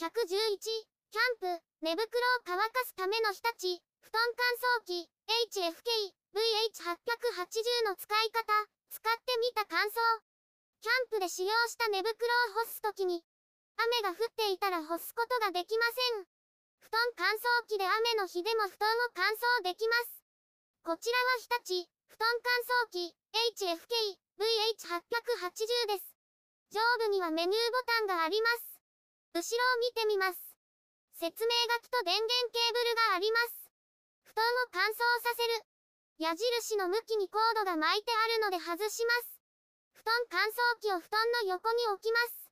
111、キャンプ、寝袋を乾かすための日立、布団乾燥機、HFK、VH880 の使い方、使ってみた感想。キャンプで使用した寝袋を干すときに、雨が降っていたら干すことができません。布団乾燥機で雨の日でも布団を乾燥できます。こちらは日立、布団乾燥機、HFK、VH880 です。上部にはメニューボタンがあります。後ろを見てみます。説明書きと電源ケーブルがあります。布団を乾燥させる。矢印の向きにコードが巻いてあるので外します。布団乾燥機を布団の横に置きます。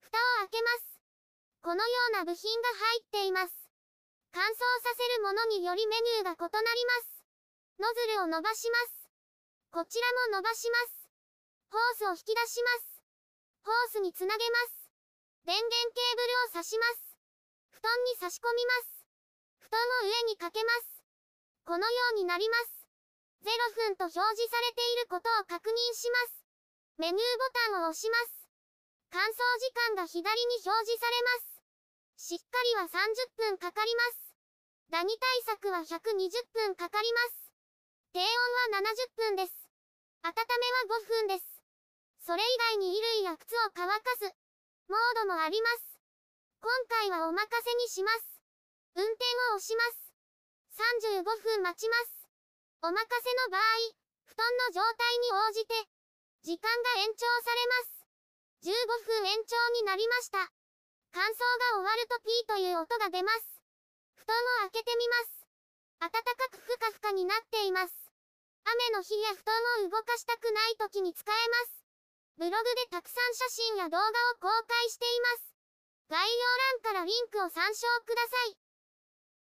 蓋を開けます。このような部品が入っています。乾燥させるものによりメニューが異なります。ノズルを伸ばします。こちらも伸ばします。ホースを引き出します。ホースにつなげます。電源ケーブルを挿します。布団に差し込みます。布団を上にかけます。このようになります。0分と表示されていることを確認します。メニューボタンを押します。乾燥時間が左に表示されます。しっかりは30分かかります。ダニ対策は120分かかります。低温は70分です。温めは5分です。それ以外に衣類や靴を乾かす、モードもあります。今回はお任せにします。運転を押します。35分待ちます。お任せの場合、布団の状態に応じて、時間が延長されます。15分延長になりました。乾燥が終わるとピーという音が出ます。布団を開けてみます。暖かくふかふかになっています。雨の日や布団を動かしたくない時に使えます。ブログでたくさん写真や動画を公開しています。概要欄からリンクを参照ください。